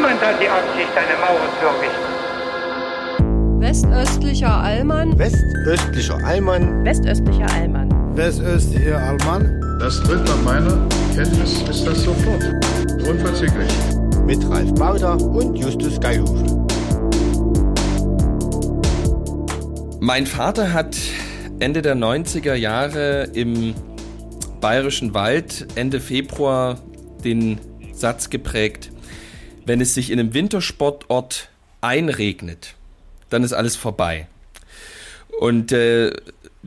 Niemand hat die Absicht, eine Mauer zu errichten. Westöstlicher Allmann. Westöstlicher Allmann. Westöstlicher Allmann. Westöstlicher Allmann. Das tritt nach meiner Kenntnis ist das sofort. Unverzüglich. Mit Ralf Bauder und Justus Geihufel. Mein Vater hat Ende der 90er Jahre im Bayerischen Wald Ende Februar den Satz geprägt, wenn es sich in einem Wintersportort einregnet, dann ist alles vorbei. Und äh,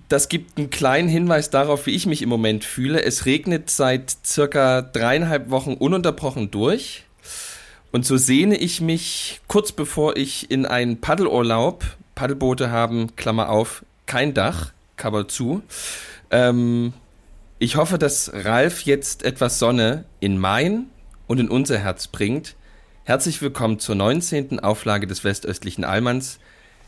das gibt einen kleinen Hinweis darauf, wie ich mich im Moment fühle. Es regnet seit circa dreieinhalb Wochen ununterbrochen durch. Und so sehne ich mich kurz bevor ich in einen Paddelurlaub, Paddelboote haben, Klammer auf, kein Dach, Cover zu. Ähm, ich hoffe, dass Ralf jetzt etwas Sonne in mein und in unser Herz bringt. Herzlich willkommen zur 19. Auflage des Westöstlichen Allmanns.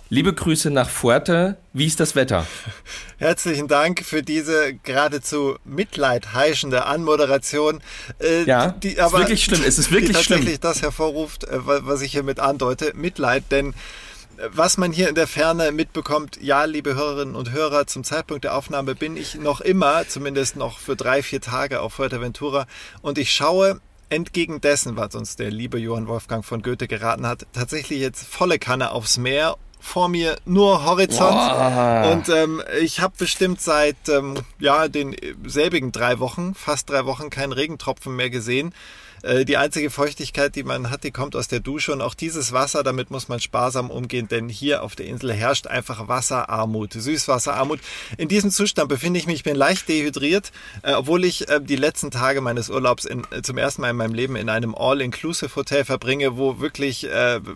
Liebe Grüße nach Fuerte. Wie ist das Wetter? Herzlichen Dank für diese geradezu mitleidheischende Anmoderation. Äh, ja, die, aber ist wirklich schlimm. Es ist wirklich die tatsächlich schlimm. das hervorruft, äh, was ich hiermit andeute. Mitleid, denn äh, was man hier in der Ferne mitbekommt, ja, liebe Hörerinnen und Hörer, zum Zeitpunkt der Aufnahme bin ich noch immer, zumindest noch für drei, vier Tage auf Fuerteventura und ich schaue entgegen dessen, was uns der liebe Johann Wolfgang von Goethe geraten hat, tatsächlich jetzt volle Kanne aufs Meer vor mir nur Horizont. Wow. Und ähm, ich habe bestimmt seit ähm, ja, den selbigen drei Wochen, fast drei Wochen, keinen Regentropfen mehr gesehen. Äh, die einzige Feuchtigkeit, die man hat, die kommt aus der Dusche und auch dieses Wasser, damit muss man sparsam umgehen, denn hier auf der Insel herrscht einfach Wasserarmut, Süßwasserarmut. In diesem Zustand befinde ich mich, ich bin leicht dehydriert, äh, obwohl ich äh, die letzten Tage meines Urlaubs in, zum ersten Mal in meinem Leben in einem All-Inclusive-Hotel verbringe, wo wirklich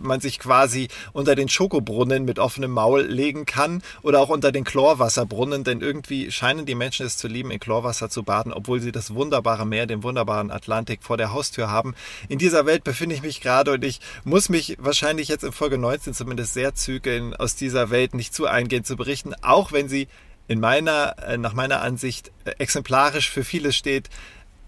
man sich quasi unter den Schokobrunnen mit offenem Maul legen kann oder auch unter den Chlorwasserbrunnen, denn irgendwie scheinen die Menschen es zu lieben, in Chlorwasser zu baden, obwohl sie das wunderbare Meer, den wunderbaren Atlantik vor der Haustür haben. In dieser Welt befinde ich mich gerade und ich muss mich wahrscheinlich jetzt in Folge 19 zumindest sehr zügeln, aus dieser Welt nicht zu eingehend zu berichten, auch wenn sie in meiner, äh, nach meiner Ansicht äh, exemplarisch für vieles steht,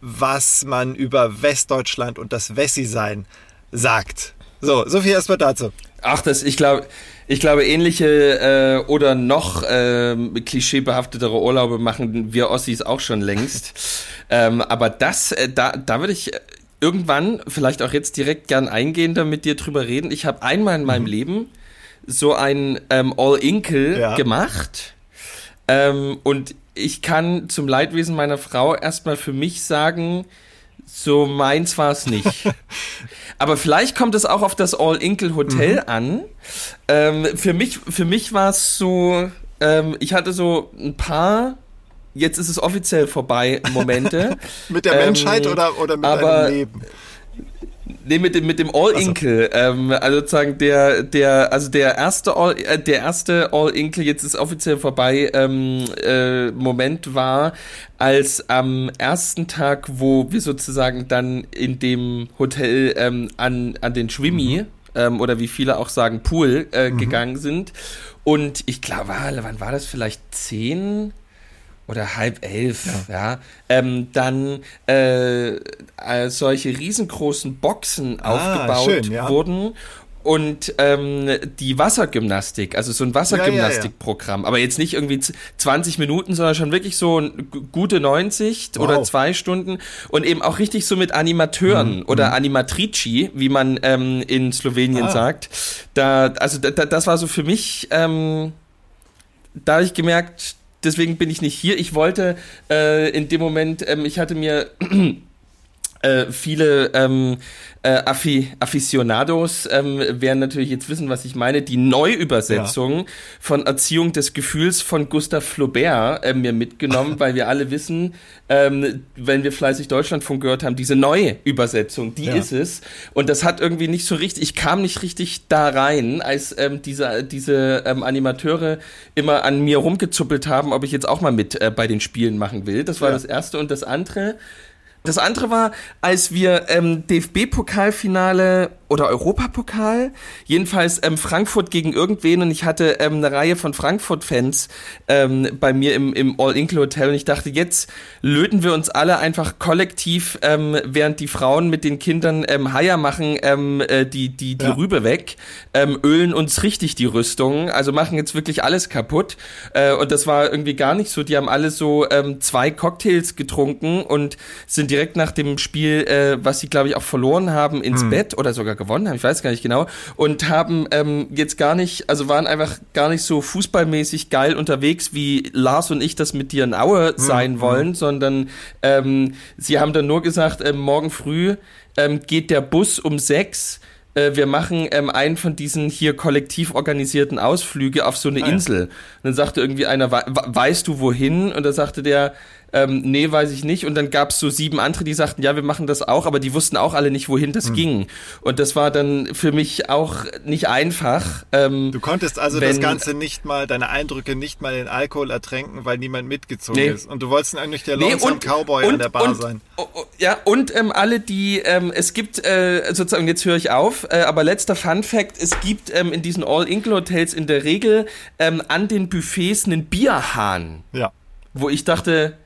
was man über Westdeutschland und das Wessi-Sein sagt. So, so viel erstmal dazu. Ach, das, ich glaube, ich glaube, ähnliche äh, oder noch äh, klischeebehaftetere Urlaube machen wir Ossis auch schon längst. ähm, aber das, äh, da, da würde ich irgendwann, vielleicht auch jetzt direkt gern eingehender mit dir drüber reden. Ich habe einmal in meinem mhm. Leben so ein ähm, All-Inkle ja. gemacht. Ähm, und ich kann zum Leidwesen meiner Frau erstmal für mich sagen, so meins war es nicht. Aber vielleicht kommt es auch auf das All-Inkle Hotel mhm. an. Ähm, für mich, für mich war es so, ähm, ich hatte so ein paar jetzt ist es offiziell vorbei Momente. mit der Menschheit ähm, oder, oder mit aber, deinem Leben? Nee, mit dem, mit dem All-Inkle. Also. Ähm, also sozusagen der, der, also der erste All, äh, der erste All-Inkle, jetzt ist offiziell vorbei, ähm, äh, Moment war, als am ersten Tag, wo wir sozusagen dann in dem Hotel ähm, an, an den Schwimmi, mhm. ähm, oder wie viele auch sagen, Pool äh, mhm. gegangen sind. Und ich glaube, wann war das vielleicht zehn? Oder halb elf, ja, ja ähm, dann äh, äh, solche riesengroßen Boxen ah, aufgebaut schön, ja. wurden und ähm, die Wassergymnastik, also so ein Wassergymnastikprogramm, ja, ja, ja. aber jetzt nicht irgendwie 20 Minuten, sondern schon wirklich so gute 90 wow. oder zwei Stunden und eben auch richtig so mit Animateuren mhm. oder mhm. Animatrici, wie man ähm, in Slowenien ah. sagt. Da, also da, das war so für mich, ähm, da habe ich gemerkt, deswegen bin ich nicht hier. Ich wollte äh, in dem Moment, ähm, ich hatte mir äh, viele ähm, äh, Affi Aficionados ähm, werden natürlich jetzt wissen, was ich meine. Die Neuübersetzung ja. von Erziehung des Gefühls von Gustav Flaubert äh, mir mitgenommen, weil wir alle wissen, ähm, wenn wir fleißig Deutschlandfunk gehört haben, diese neue Übersetzung, die ja. ist es. Und das hat irgendwie nicht so richtig, ich kam nicht richtig da rein, als ähm, diese, diese ähm, Animateure immer an mir rumgezuppelt haben, ob ich jetzt auch mal mit äh, bei den Spielen machen will. Das war ja. das Erste. Und das andere, das andere war, als wir ähm, DFB-Pokalfinale oder Europapokal. Jedenfalls ähm, Frankfurt gegen irgendwen und ich hatte ähm, eine Reihe von Frankfurt-Fans ähm, bei mir im, im All-Include-Hotel und ich dachte, jetzt löten wir uns alle einfach kollektiv, ähm, während die Frauen mit den Kindern ähm, Haier machen, ähm, äh, die, die, die Ja. Rübe weg, ähm, ölen uns richtig die Rüstung, also machen jetzt wirklich alles kaputt. Äh, und das war irgendwie gar nicht so. Die haben alle so ähm, zwei Cocktails getrunken und sind direkt nach dem Spiel, äh, was sie, glaube ich, auch verloren haben, ins Bett oder sogar gewonnen haben, ich weiß gar nicht genau, und haben ähm, jetzt gar nicht, also waren einfach gar nicht so fußballmäßig geil unterwegs, wie Lars und ich das mit dir in Aue sein wollen, sondern ähm, sie haben dann nur gesagt, ähm, morgen früh ähm, geht der Bus um sechs. Äh, wir machen ähm, einen von diesen hier kollektiv organisierten Ausflüge auf so eine Insel. Und dann sagte irgendwie einer, "We- we- weißt du wohin? Und da sagte der, ähm, nee, weiß ich nicht. Und dann gab es so sieben andere, die sagten, ja, wir machen das auch, aber die wussten auch alle nicht, wohin das ging. Und das war dann für mich auch nicht einfach. Ähm, Du konntest also das Wenn- Ganze nicht mal, deine Eindrücke nicht mal in Alkohol ertränken, weil niemand mitgezogen Nee. ist. Und du wolltest eigentlich der Lonesome Cowboy an der Bar und, sein. oh, oh, Ja, und ähm, alle, die, ähm, es gibt, äh, sozusagen, jetzt höre ich auf, äh, aber letzter Fun Fact, es gibt ähm, in diesen All-Include-Hotels in der Regel ähm, an den Buffets einen Bierhahn, Ja. wo ich dachte,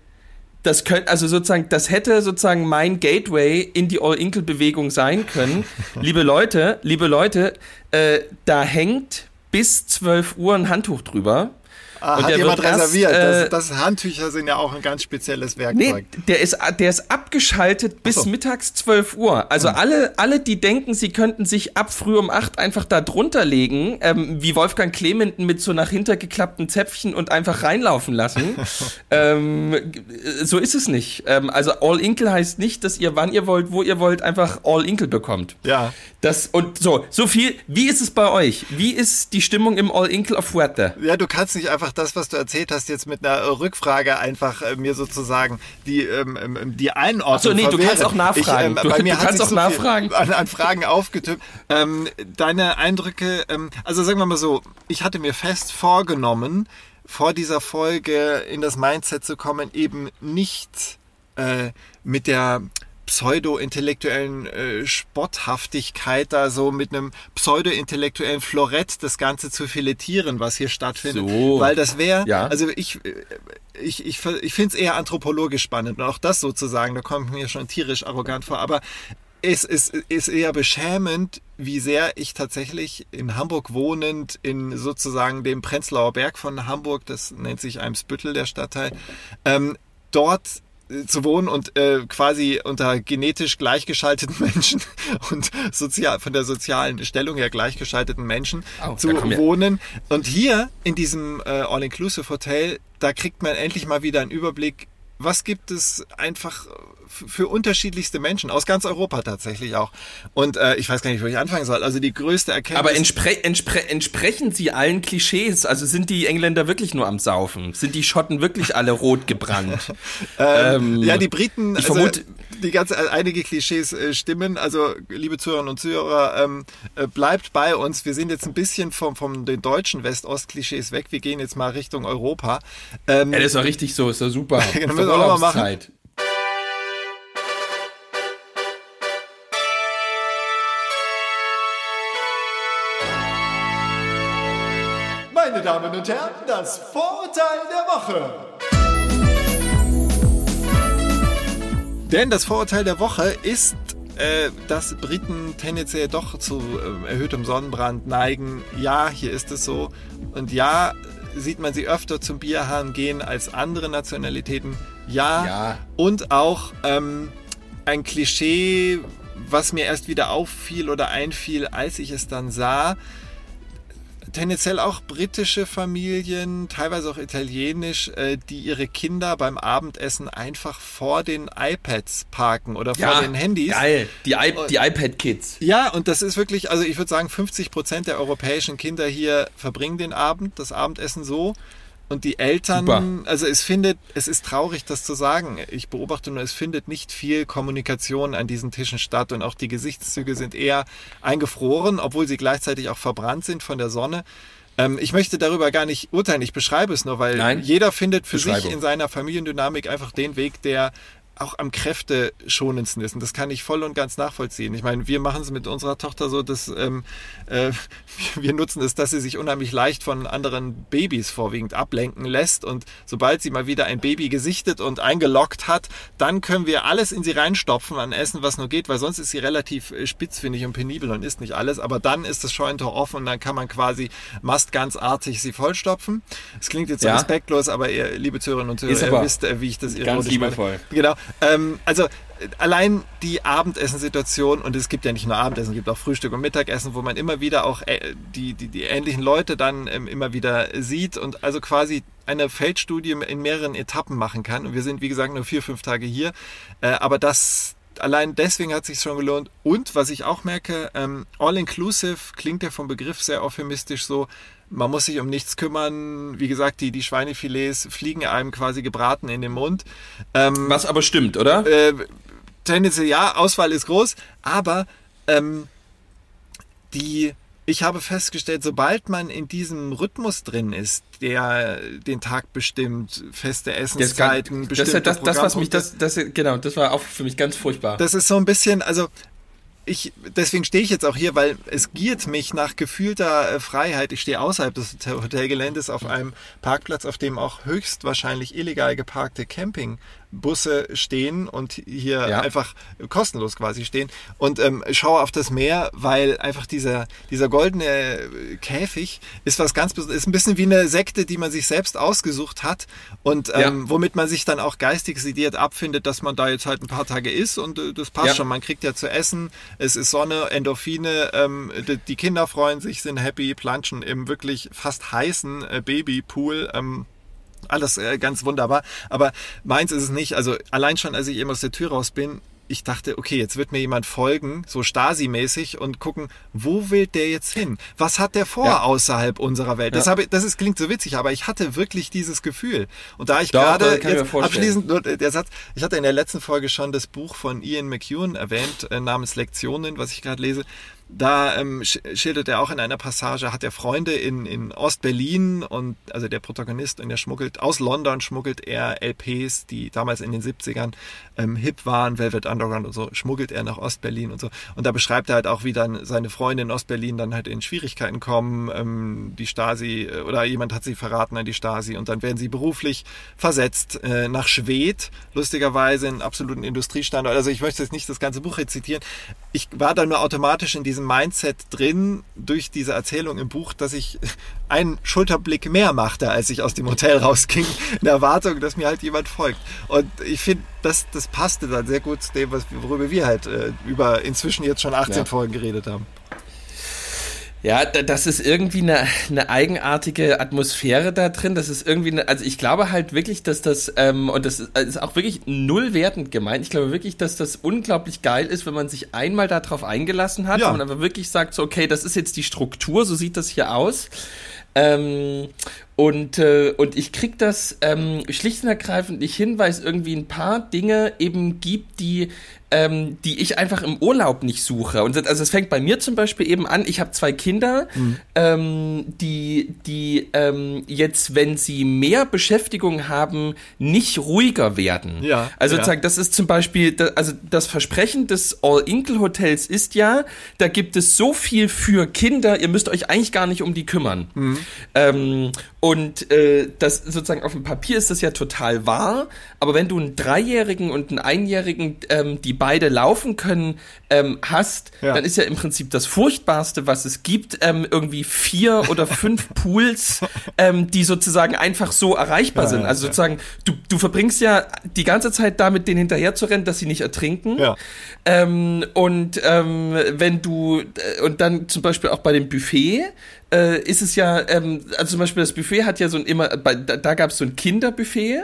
das könnte, also sozusagen, das hätte sozusagen mein Gateway in die All-Include-Bewegung sein können. liebe Leute, liebe Leute, äh, da hängt bis 12 Uhr ein Handtuch drüber. Ah, Und hat der jemand erst, reserviert. äh, das, das Handtücher sind ja auch ein ganz spezielles Nee, Werkzeug. der ist, der ist abgeschaltet bis so. mittags 12 Uhr. Also alle, alle, die denken, sie könnten sich ab früh um 8 einfach da drunter legen, ähm, wie Wolfgang Clementen mit so nach hinter geklappten Zäpfchen und einfach reinlaufen lassen. ähm, so ist es nicht. Ähm, also All Inkle heißt nicht, dass ihr wann ihr wollt, wo ihr wollt, einfach All Inkle bekommt. Ja. Das, und so, so viel. Wie ist es bei euch? Wie ist die Stimmung im All Inkle auf Fuerte? Ja, du kannst nicht einfach das, was du erzählt hast, jetzt mit einer Rückfrage einfach äh, mir sozusagen die, ähm, ähm, die Einordnung Ach so, nee, du verwehren. kannst auch nachfragen. Du- bei mir du kannst auch so nachfragen. An, an Fragen aufgetippt. Ähm, deine Eindrücke, ähm, also sagen wir mal so, ich hatte mir fest vorgenommen, vor dieser Folge in das Mindset zu kommen, eben nicht äh, mit der pseudo-intellektuellen äh, Spotthaftigkeit da so mit einem pseudo-intellektuellen Florett das Ganze zu filetieren, was hier stattfindet. So. Weil das wäre, Ja. also ich, äh, ich, ich, ich finde es eher anthropologisch spannend und auch das sozusagen, da kommt mir schon tierisch arrogant vor, aber es ist, ist eher beschämend, wie sehr ich tatsächlich in Hamburg wohnend, in sozusagen dem Prenzlauer Berg von Hamburg, das nennt sich Eimsbüttel, der Stadtteil, ähm, dort zu wohnen und äh, quasi unter genetisch gleichgeschalteten Menschen und sozial, von der sozialen Stellung her gleichgeschalteten Menschen Au, zu wohnen. Und hier in diesem äh, All-Inclusive-Hotel, da kriegt man endlich mal wieder einen Überblick, was gibt es einfach für unterschiedlichste Menschen aus ganz Europa tatsächlich auch. Und äh, ich weiß gar nicht, wo ich anfangen soll. Also die größte Erkenntnis. Aber entspre entspre entsprechen sie allen Klischees? Also sind die Engländer wirklich nur am Saufen? Sind die Schotten wirklich alle rot gebrannt? Ähm, Ähm, ja, die Briten, ich also vermute- die ganz äh, einige Klischees äh, stimmen. Also, liebe Zuhörerinnen und Zuhörer, ähm, äh, bleibt bei uns. Wir sind jetzt ein bisschen vom, vom den deutschen West-Ost-Klischees weg. Wir gehen jetzt mal Richtung Europa. Ähm, Ja, das ist doch richtig so, ist doch super. Genau, Ist müssen doch wir auch mal machen. Meine Damen und Herren, das Vorurteil der Woche. Denn das Vorurteil der Woche ist, äh, dass Briten tendenziell doch zu äh, erhöhtem Sonnenbrand neigen. Ja, hier ist es so. Und ja, sieht man sie öfter zum Bierhahn gehen als andere Nationalitäten. Ja. Ja. Und auch ähm, ein Klischee, was mir erst wieder auffiel oder einfiel, als ich es dann sah tendenziell auch britische Familien, teilweise auch italienisch, äh, die ihre Kinder beim Abendessen einfach vor den iPads parken oder vor Ja, den Handys. geil. Die, I die iPad-Kids. Ja, und das ist wirklich, also ich würde sagen, 50 Prozent der europäischen Kinder hier verbringen den Abend, das Abendessen so. Und die Eltern, Super. also es findet, es ist traurig, das zu sagen. Ich beobachte nur, es findet nicht viel Kommunikation an diesen Tischen statt und auch die Gesichtszüge sind eher eingefroren, obwohl sie gleichzeitig auch verbrannt sind von der Sonne. Ähm, ich möchte darüber gar nicht urteilen, ich beschreibe es nur, weil Nein. jeder findet für sich in seiner Familiendynamik einfach den Weg, der auch am kräfteschonendsten ist. Und das kann ich voll und ganz nachvollziehen. Ich meine, wir machen es mit unserer Tochter so, dass ähm, äh, wir nutzen es, dass sie sich unheimlich leicht von anderen Babys vorwiegend ablenken lässt. Und sobald sie mal wieder ein Baby gesichtet und eingeloggt hat, dann können wir alles in sie reinstopfen an Essen, was nur geht, weil sonst ist sie relativ äh, spitzfindig und penibel und isst nicht alles. Aber dann ist das Scheunentor offen und dann kann man quasi mastganzartig sie vollstopfen. Es klingt jetzt Ja. respektlos, aber ihr, liebe Zuhörerinnen und Zuhörer, ihr wisst, äh, wie ich das ganz ironisch liebevoll. meine. Genau. Ähm, also äh, allein die Abendessensituation und es gibt ja nicht nur Abendessen, es gibt auch Frühstück und Mittagessen, wo man immer wieder auch äh, die, die, die ähnlichen Leute dann ähm, immer wieder sieht und also quasi eine Feldstudie in mehreren Etappen machen kann. Und wir sind, wie gesagt, nur vier, fünf Tage hier. Äh, aber das allein deswegen hat sich schon gelohnt. Und was ich auch merke, ähm, All-Inclusive klingt ja vom Begriff sehr euphemistisch so. Man muss sich um nichts kümmern. Wie gesagt, die, die Schweinefilets fliegen einem quasi gebraten in den Mund. Ähm, Was aber stimmt, oder? äh, tendenziell ja, Auswahl ist groß, aber ähm, die, ich habe festgestellt, sobald man in diesem Rhythmus drin ist, der den Tag bestimmt, feste Das, Essenszeiten, das, ist ja bestimmte das, das, was mich, das, das, genau, das war auch für mich ganz furchtbar. das ist so ein bisschen, also ich, deswegen stehe ich jetzt auch hier, weil es giert mich nach gefühlter äh, Freiheit. Ich stehe außerhalb des Hotel- Hotelgeländes auf einem Parkplatz, auf dem auch höchstwahrscheinlich illegal geparkte Campingbusse stehen und hier Ja. einfach kostenlos quasi stehen und ähm, schaue auf das Meer, weil einfach dieser, dieser goldene Käfig ist was ganz Besonderes, ist ein bisschen wie eine Sekte, die man sich selbst ausgesucht hat und Ja. ähm, womit man sich dann auch geistig sediert abfindet, dass man da jetzt halt ein paar Tage ist und äh, das passt Ja. schon. Man kriegt ja zu essen, es ist Sonne, Endorphine, ähm, die, die Kinder freuen sich, sind happy, planschen im wirklich fast heißen äh, Babypool. Ähm, alles äh, ganz wunderbar. Aber meins ist es nicht. Also allein schon, als ich eben aus der Tür raus bin, ich dachte, okay, jetzt wird mir jemand folgen, so Stasi-mäßig und gucken, wo will der jetzt hin? Was hat der vor Ja. außerhalb unserer Welt? Das, Ja. habe, ich- das ist, klingt so witzig, aber ich hatte wirklich dieses Gefühl. Und da ich Doch, gerade das jetzt abschließend nur der Satz, ich hatte in der letzten Folge schon das Buch von Ian McEwan erwähnt, äh, namens Lektionen, was ich gerade lese. Da ähm, sch- schildert er auch in einer Passage, hat er Freunde in, in Ostberlin und also der Protagonist und der schmuggelt, aus London schmuggelt er LPs, die damals in den 70ern ähm, hip waren, Velvet Underground und so, schmuggelt er nach Ostberlin und so. Und da beschreibt er halt auch, wie dann seine Freunde in Ostberlin dann halt in Schwierigkeiten kommen, ähm, die Stasi äh, oder jemand hat sie verraten an die Stasi und dann werden sie beruflich versetzt äh, nach Schwedt, lustigerweise in absoluten Industriestandort. Also ich möchte jetzt nicht das ganze Buch rezitieren. Ich war da nur automatisch in diesem Mindset drin durch diese Erzählung im Buch, dass ich einen Schulterblick mehr machte, als ich aus dem Hotel rausging, in der Erwartung, dass mir halt jemand folgt. Und ich finde, das, das passte dann sehr gut zu dem, was, worüber wir halt äh, über inzwischen jetzt schon 18 Ja. Folgen geredet haben. Ja, da- das ist irgendwie eine, eine eigenartige Atmosphäre da drin. Das ist irgendwie, eine, also ich glaube halt wirklich, dass das, ähm, und das ist, auch wirklich null wertend gemeint. Ich glaube wirklich, dass das unglaublich geil ist, wenn man sich einmal darauf eingelassen hat Ja. und man aber wirklich sagt, so, okay, das ist jetzt die Struktur, so sieht das hier aus. Ähm, und, äh, und ich krieg das ähm, schlicht und ergreifend nicht hin, weil es irgendwie ein paar Dinge eben gibt, die, ähm, die ich einfach im Urlaub nicht suche. Und das, also es fängt bei mir zum Beispiel eben an, ich habe zwei Kinder, ähm, die, die ähm, jetzt, wenn sie mehr Beschäftigung haben, nicht ruhiger werden. Ja, Also ja. das ist zum Beispiel, da, also das Versprechen des All-Inkle-Hotels ist ja, da gibt es so viel für Kinder, ihr müsst euch eigentlich gar nicht um die kümmern. Mhm. Ähm, und äh, das sozusagen auf dem Papier ist das ja total wahr, aber wenn du einen Dreijährigen und einen Einjährigen, ähm, die beide laufen können, ähm, hast, Ja. dann ist ja im Prinzip das Furchtbarste, was es gibt, ähm, irgendwie vier oder fünf Pools, ähm, die sozusagen einfach so erreichbar Ja, sind. ja, Also sozusagen, du, du verbringst ja die ganze Zeit damit, denen hinterher zu rennen, dass sie nicht ertrinken. Ja. Ähm, und ähm, wenn du, äh, und dann zum Beispiel auch bei dem Buffet, äh, ist es ja, ähm, also zum Beispiel das Buffet hat ja so ein immer, bei, da, da gab es so ein Kinderbuffet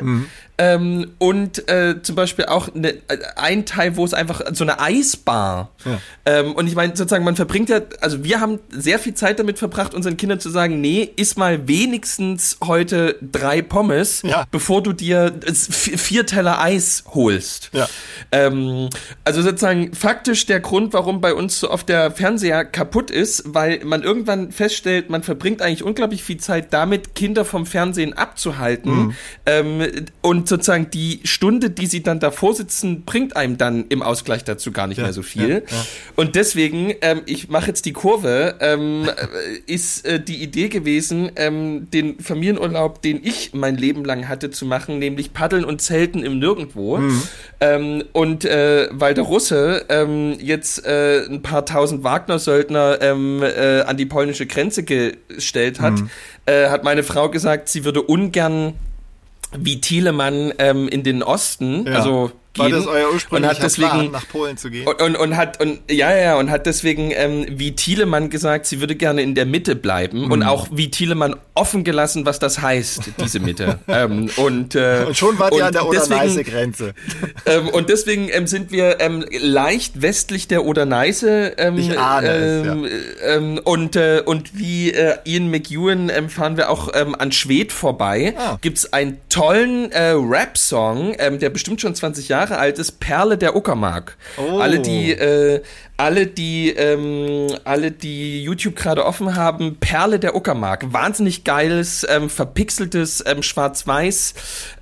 ähm, und äh, zum Beispiel auch eine, äh, ein Teil, wo es einfach so eine Eisbar. Ja. Ähm, und ich meine, sozusagen, man verbringt ja, also wir haben sehr viel Zeit damit verbracht, unseren Kindern zu sagen, nee, iss mal wenigstens heute drei Pommes, Ja. bevor du dir vier Teller Eis holst. Ja. Ähm, also sozusagen faktisch der Grund, warum bei uns so oft der Fernseher kaputt ist, weil man irgendwann feststellt, man verbringt eigentlich unglaublich viel Zeit damit, Kinder vom Fernsehen abzuhalten. Ähm, und sozusagen die Stunde, die sie dann davor sitzen, bringt einem dann im Ausgleich dazu gar nicht Ja, mehr so viel. ja, ja. Und deswegen, ähm, ich mache jetzt die Kurve, ähm, äh, ist äh, die Idee gewesen, ähm, den Familienurlaub, den ich mein Leben lang hatte, zu machen, nämlich Paddeln und Zelten im Nirgendwo. Mhm. Ähm, und äh, weil der Russe ähm, jetzt äh, ein paar tausend Wagner-Söldner ähm, äh, an die polnische Grenze gestellt hat, Mhm. äh, hat meine Frau gesagt, sie würde ungern wie Thielemann ähm, in den Osten, Ja. also War das euer und ursprünglicher hat deswegen Plan, nach Polen zu gehen? und, und, und hat und ja ja und hat deswegen ähm, wie Thielemann gesagt, sie würde gerne in der Mitte bleiben Mhm. und auch wie Thielemann offen gelassen, was das heißt, diese Mitte. ähm, und, äh, Und schon ihr und an der Oder-Neiße-Grenze. ähm, und deswegen ähm, sind wir ähm, leicht westlich der Oder-Neiße. Ähm, Ich ahne es, ähm, und, äh, und wie äh, Ian McEwan fahren wir auch an Schwedt vorbei. Ah. Gibt's einen tollen äh, Rap-Song, der bestimmt schon 20 Jahre alt ist, Perle der Uckermark. Oh. Alle, die äh, alle, die ähm, alle, die YouTube gerade offen haben, Perle der Uckermark. Wahnsinnig geiles, ähm, verpixeltes, ähm, schwarz-weiß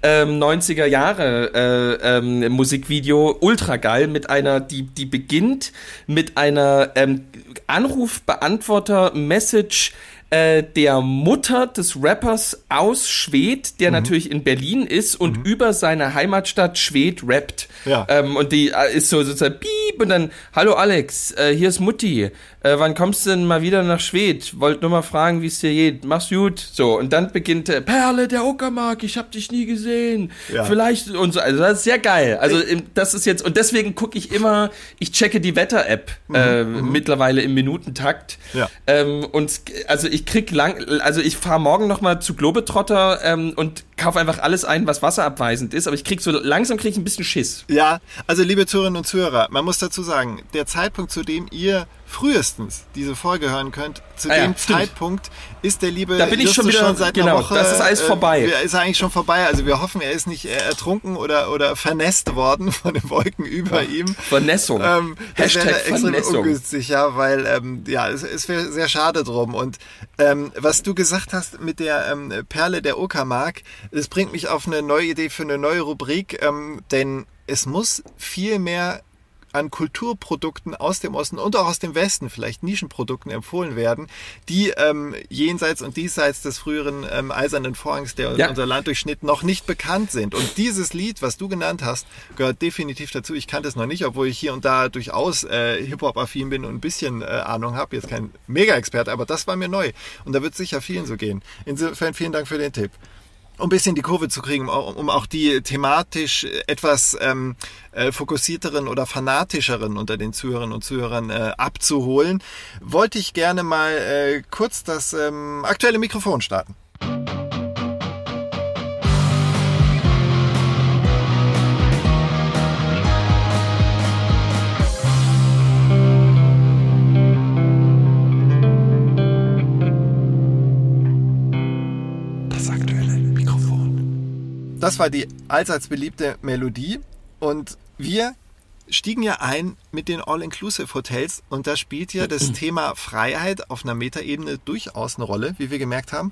ähm, 90er Jahre äh, ähm, Musikvideo. Ultra geil mit einer, die, die beginnt mit einer ähm, Anrufbeantworter-Message äh, der Mutter des Rappers aus Schwedt, der natürlich in Berlin ist und über seine Heimatstadt Schwedt rappt. Ja. Ähm, und die äh, ist so sozusagen piep und dann, hallo Alex, äh, hier ist Mutti. Äh, wann kommst du denn mal wieder nach Schwedt? Wollt nur mal fragen, wie es dir geht. Mach's gut. So, und dann beginnt äh, Perle der Uckermark, ich hab dich nie gesehen. Ja. Vielleicht und so. Also das ist sehr geil. Also das ist jetzt, und deswegen gucke ich immer, ich checke die Wetter-App äh, mittlerweile im Minutentakt. Mhm, Ja. Ähm, und also ich krieg lang, also ich fahre morgen noch mal zu Globetrotter ähm, und kaufe einfach alles ein, was wasserabweisend ist, aber ich krieg so langsam krieg ich ein bisschen Schiss. Ja, also liebe Zuhörerinnen und Zuhörer, man muss dazu sagen, der Zeitpunkt, zu dem ihr frühestens diese Folge hören könnt, zu Ah ja, dem stimmt. Zeitpunkt ist der liebe Da bin ich Justus schon wieder- seit genau, einer Woche. das ist alles vorbei. Äh, ist eigentlich schon vorbei. Also wir hoffen, er ist nicht äh, ertrunken oder, oder vernässt worden von den Wolken über ihm. Vernässung. Ähm, das wäre Hashtag extrem Vernässung. ungünstig, ja, weil ähm, ja, es, es wäre sehr schade drum. Und ähm, was du gesagt hast mit der ähm, Perle der Uckermark, das bringt mich auf eine neue Idee für eine neue Rubrik, ähm, denn es muss viel mehr an Kulturprodukten aus dem Osten und auch aus dem Westen, vielleicht Nischenprodukten empfohlen werden, die ähm, jenseits und diesseits des früheren ähm, eisernen Vorhangs, der Ja. unser Land durchschnitt, noch nicht bekannt sind. Und dieses Lied, was du genannt hast, gehört definitiv dazu. Ich kannte es noch nicht, obwohl ich hier und da durchaus äh, Hip-Hop-affin bin und ein bisschen äh, Ahnung habe. Jetzt kein Mega-Experte, aber das war mir neu. Und da wird sicher vielen so gehen. Insofern vielen Dank für den Tipp um ein bisschen die Kurve zu kriegen, um auch die thematisch etwas ähm, äh, fokussierteren oder fanatischeren unter den Zuhörern und Zuhörern äh, abzuholen, wollte ich gerne mal äh, kurz das ähm, aktuelle Mikrofon starten. Das war die allseits beliebte Melodie und wir stiegen ja ein mit den All-Inclusive-Hotels und da spielt ja das Thema Freiheit auf einer Metaebene durchaus eine Rolle, wie wir gemerkt haben.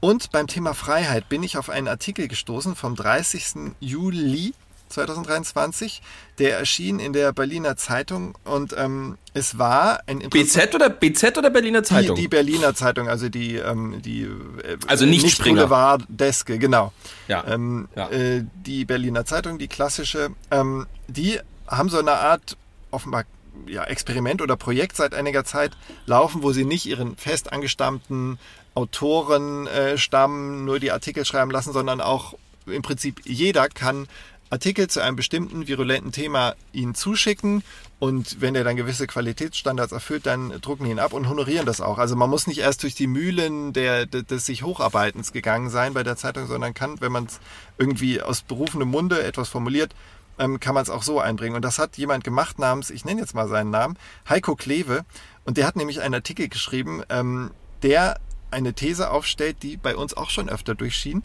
Und beim Thema Freiheit bin ich auf einen Artikel gestoßen vom 30. Juli 2023. Der erschien in der Berliner Zeitung und ähm, es war ein BZ oder BZ oder Berliner die, Zeitung? die Berliner Zeitung, also die, ähm, die äh, Also nicht Springer. Boulevard-Deske, genau. Ja. Ähm, Ja. Äh, die Berliner Zeitung, die klassische, ähm, die haben so eine Art offenbar ja, Experiment oder Projekt seit einiger Zeit laufen, wo sie nicht ihren fest angestammten Autorenstamm äh, Stamm nur die Artikel schreiben lassen, sondern auch im Prinzip jeder kann Artikel zu einem bestimmten virulenten Thema ihnen zuschicken und wenn er dann gewisse Qualitätsstandards erfüllt, dann drucken die ihn ab und honorieren das auch. Also man muss nicht erst durch die Mühlen der, des, sich Hocharbeitens gegangen sein bei der Zeitung, sondern kann, wenn man es irgendwie aus berufenem Munde etwas formuliert, ähm, kann man es auch so einbringen. Und das hat jemand gemacht namens, ich nenne jetzt mal seinen Namen, Heiko Kleve. Und der hat nämlich einen Artikel geschrieben, ähm, der eine These aufstellt, die bei uns auch schon öfter durchschien.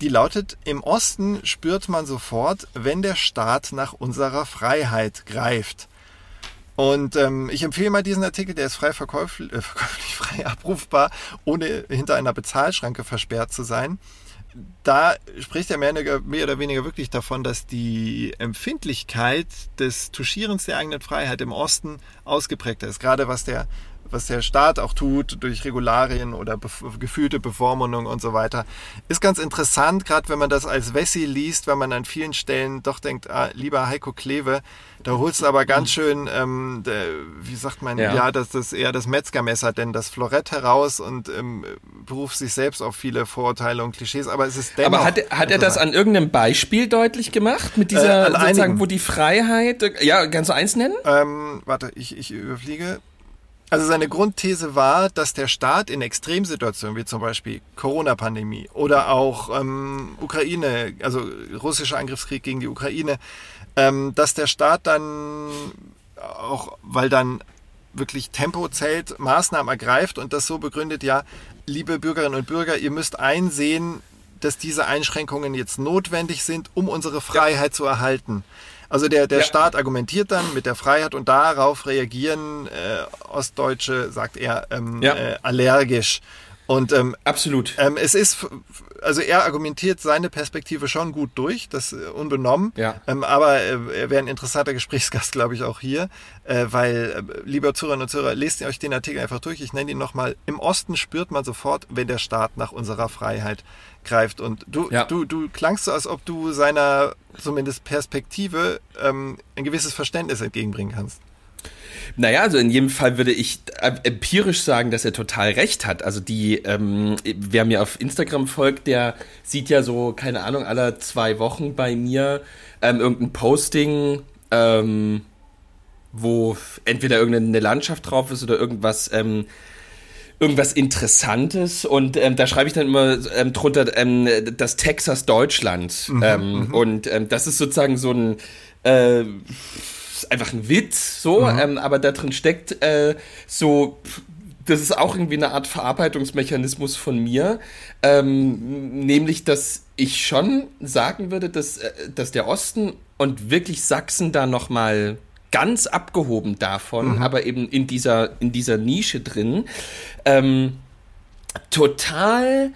Die lautet, im Osten spürt man sofort, wenn der Staat nach unserer Freiheit greift. Und ähm, ich empfehle mal diesen Artikel, der ist frei verkäuflich, äh, verkäuflich frei abrufbar, ohne hinter einer Bezahlschranke versperrt zu sein. da spricht er mehr, oder weniger wirklich davon, dass die Empfindlichkeit des Tuschierens der eigenen Freiheit im Osten ausgeprägter ist. Gerade was der was der Staat auch tut durch Regularien oder bef gefühlte Bevormundung und so weiter, ist ganz interessant, gerade wenn man das als Wessi liest, wenn man an vielen Stellen doch denkt, ah, lieber Heiko Klewe, da holst du aber ganz schön, ähm, der, wie sagt man, ja, ja das ist eher das Metzgermesser, denn das Florett heraus und ähm, beruft sich selbst auf viele Vorurteile und Klischees, aber es ist dennoch... Aber hat, hat er das an irgendeinem Beispiel deutlich gemacht, mit dieser, äh, sozusagen, einigen. wo die Freiheit, ja, kannst du eins nennen? Ähm, warte, ich, ich überfliege. Also seine Grundthese war, dass der Staat in Extremsituationen wie zum Beispiel Corona-Pandemie oder auch ähm, Ukraine, also russischer Angriffskrieg gegen die Ukraine, ähm, dass der Staat dann auch, weil dann wirklich Tempo zählt, Maßnahmen ergreift und das so begründet, ja, liebe Bürgerinnen und Bürger, ihr müsst einsehen, dass diese Einschränkungen jetzt notwendig sind, um unsere Freiheit ja. zu erhalten. Also der, der ja. Staat argumentiert dann mit der Freiheit und darauf reagieren äh, Ostdeutsche, sagt er, ähm, ja. äh, allergisch. Und ähm, absolut. Ähm, es ist, also er argumentiert seine Perspektive schon gut durch, das äh, unbenommen. Ja. Ähm, aber äh, er wäre ein interessanter Gesprächsgast, glaube ich, auch hier, äh, weil, äh, lieber Zuhörerinnen und Zuhörer, lest ihr euch den Artikel einfach durch. Ich nenne ihn nochmal. Im Osten spürt man sofort, wenn der Staat nach unserer Freiheit greift. Und du, ja. du, du klangst so, als ob du seiner zumindest Perspektive ähm, ein gewisses Verständnis entgegenbringen kannst. Naja, also in jedem Fall würde ich empirisch sagen, dass er total recht hat. Also die, ähm, wer mir auf Instagram folgt, der sieht ja so, keine Ahnung, alle zwei Wochen bei mir ähm, irgendein Posting, ähm, wo entweder irgendeine Landschaft drauf ist oder irgendwas ähm, irgendwas Interessantes und ähm, da schreibe ich dann immer ähm, drunter ähm, das Texas Deutschland mhm, ähm, mhm. und ähm, das ist sozusagen so ein äh, einfach ein Witz so, mhm. ähm, aber da drin steckt äh, so das ist auch irgendwie eine Art Verarbeitungsmechanismus von mir, ähm, nämlich dass ich schon sagen würde, dass, äh, dass der Osten und wirklich Sachsen da noch mal ganz abgehoben davon, mhm. aber eben in dieser, in dieser Nische drin, ähm, total,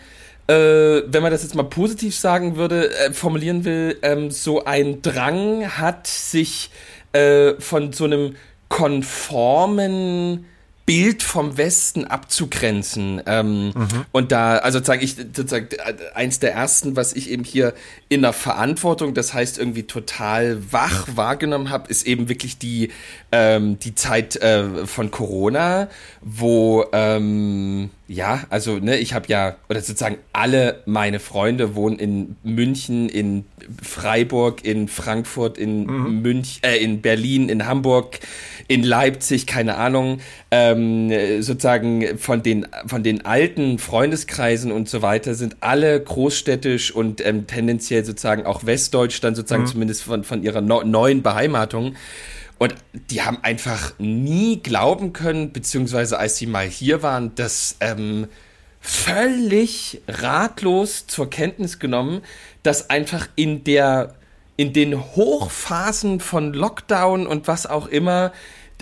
äh, wenn man das jetzt mal positiv sagen würde, äh, formulieren will, ähm, so ein Drang hat, sich äh, von so einem konformen Bild vom Westen abzugrenzen. Ähm, mhm. Und da, also sage ich, sozusagen, eins der ersten, was ich eben hier in der Verantwortung, das heißt irgendwie total wach wahrgenommen habe, ist eben wirklich die, ähm, die Zeit äh, von Corona, wo ähm, ja, also ne, ich habe ja, oder sozusagen alle meine Freunde wohnen in München, in Freiburg, in Frankfurt, in mhm. München, äh, in Berlin, in Hamburg, in Leipzig, keine Ahnung, ähm, sozusagen von den, von den alten Freundeskreisen und so weiter sind alle großstädtisch und ähm, tendenziell sozusagen auch westdeutsch, dann sozusagen mhm. zumindest von, von ihrer no neuen Beheimatung. Und die haben einfach nie glauben können, beziehungsweise als sie mal hier waren, dass ähm, völlig ratlos zur Kenntnis genommen, dass einfach in der in den Hochphasen von Lockdown und was auch immer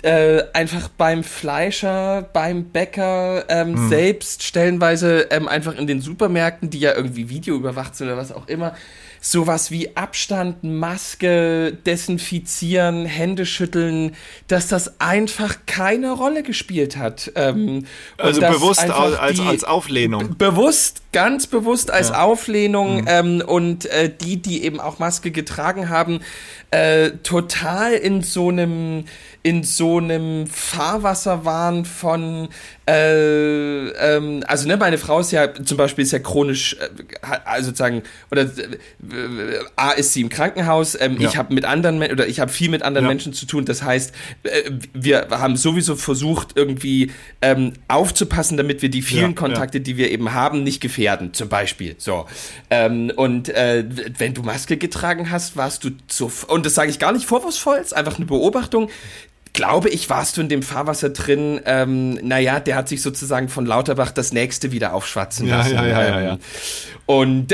äh, einfach beim Fleischer, beim Bäcker, ähm, hm. selbst stellenweise ähm, einfach in den Supermärkten, die ja irgendwie Video überwacht sind oder was auch immer, sowas wie Abstand, Maske, Desinfizieren, Hände schütteln, dass das einfach keine Rolle gespielt hat. Ähm, also bewusst als, als Auflehnung. Bewusst, ganz bewusst als ja. Auflehnung mhm. ähm, und äh, die, die eben auch Maske getragen haben, äh, total in so einem in so einem Fahrwasser waren von äh, ähm, also ne, meine Frau ist ja zum Beispiel ist ja chronisch, äh, also sozusagen oder äh, a ist sie im Krankenhaus. Ähm, ja. Ich habe mit anderen oder ich habe viel mit anderen ja. Menschen zu tun. Das heißt, äh, wir haben sowieso versucht irgendwie ähm, aufzupassen, damit wir die vielen ja, Kontakte, die wir eben haben, nicht gefährden. Zum Beispiel so. Ähm, und äh, wenn du Maske getragen hast, warst du so und das sage ich gar nicht vorwurfsvoll, ist einfach eine Beobachtung glaube ich, warst du in dem Fahrwasser drin. Ähm, naja, der hat sich sozusagen von Lauterbach das nächste wieder aufschwatzen ja, lassen. Ja, ja, ja, ja. Und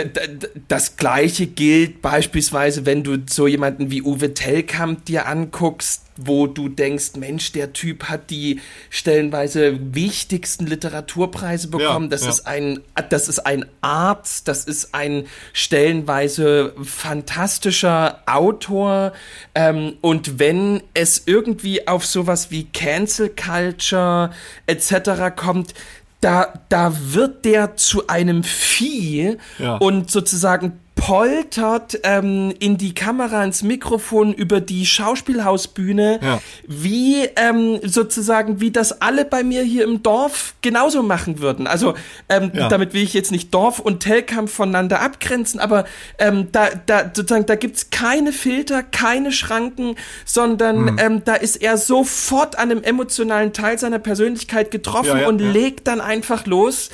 das Gleiche gilt beispielsweise, wenn du so jemanden wie Uwe Tellkamp dir anguckst, wo du denkst, Mensch, der Typ hat die stellenweise wichtigsten Literaturpreise bekommen. Ja, das ja. ist ein, das ist ein Arzt, das ist ein stellenweise fantastischer Autor. Ähm, und wenn es irgendwie auf sowas wie Cancel Culture etc. kommt, da, da wird der zu einem Vieh Ja. und sozusagen poltert ähm, in die Kamera, ins Mikrofon über die Schauspielhausbühne, Ja. wie ähm, sozusagen, wie das alle bei mir hier im Dorf genauso machen würden. Also ähm, Ja. damit will ich jetzt nicht Dorf und Telkamp voneinander abgrenzen, aber ähm, da, da sozusagen, da gibt's keine Filter, keine Schranken, sondern Hm. ähm, da ist er sofort an einem emotionalen Teil seiner Persönlichkeit getroffen Ja, und legt dann einfach los,